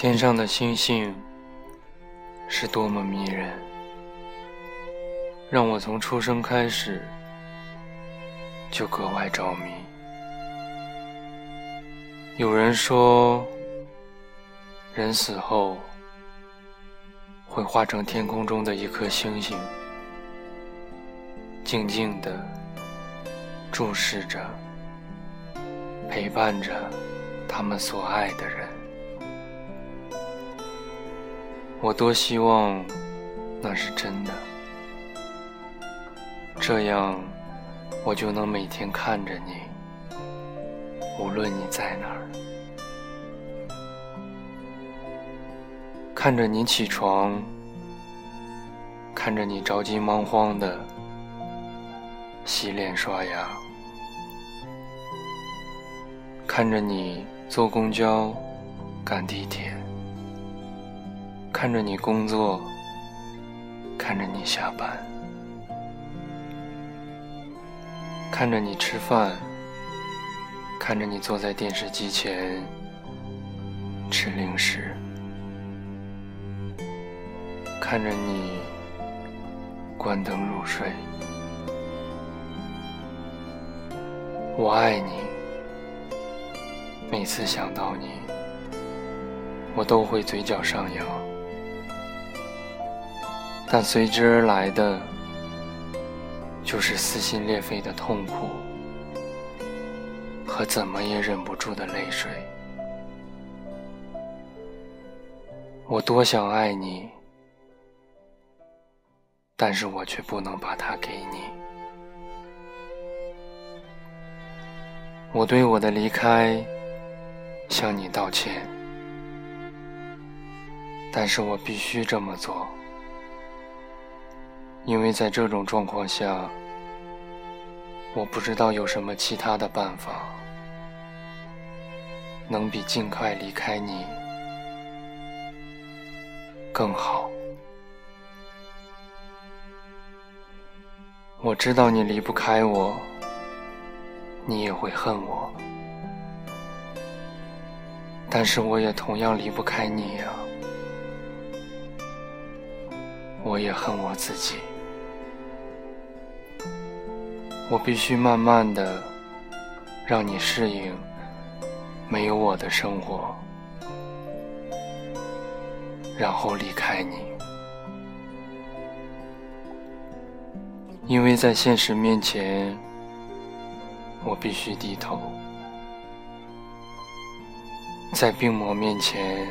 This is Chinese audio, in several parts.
天上的星星是多么迷人，让我从出生开始就格外着迷。有人说，人死后会化成天空中的一颗星星，静静地注视着，陪伴着他们所爱的人。我多希望那是真的，这样我就能每天看着你，无论你在哪儿，看着你起床，看着你着急忙慌的洗脸刷牙，看着你坐公交、赶地铁。看着你工作，看着你下班，看着你吃饭，看着你坐在电视机前吃零食，看着你关灯入睡。我爱你，每次想到你，我都会嘴角上扬。但随之而来的，就是撕心裂肺的痛苦和怎么也忍不住的泪水。我多想爱你，但是我却不能把它给你。我对我的离开向你道歉，但是我必须这么做。因为在这种状况下，我不知道有什么其他的办法能比尽快离开你更好。我知道你离不开我，你也会恨我，但是我也同样离不开你呀，我也恨我自己。我必须慢慢的让你适应没有我的生活，然后离开你，因为在现实面前，我必须低头，在病魔面前，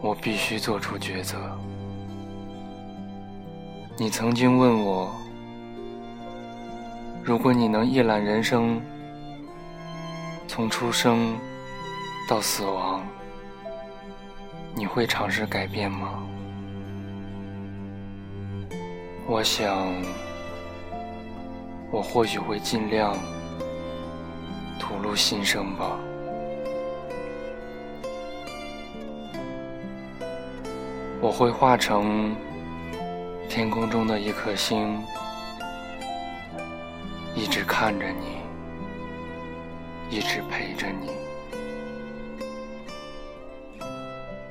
我必须做出抉择。你曾经问我。如果你能一览人生，从出生到死亡，你会尝试改变吗？我想，我或许会尽量吐露心声吧。我会化成天空中的一颗星。一直看着你，一直陪着你，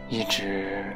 一直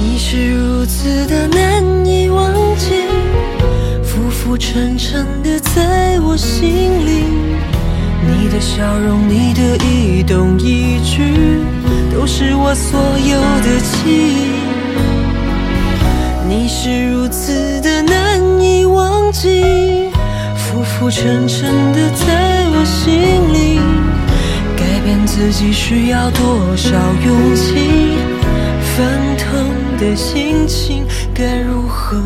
你是如此的难以忘记，浮浮沉沉的在我心里，你的笑容，你的一动一举，都是我所有的记忆。你是如此的难以忘记，浮沉沉的在我心里，改变自己需要多少勇气？翻腾的心情该如何？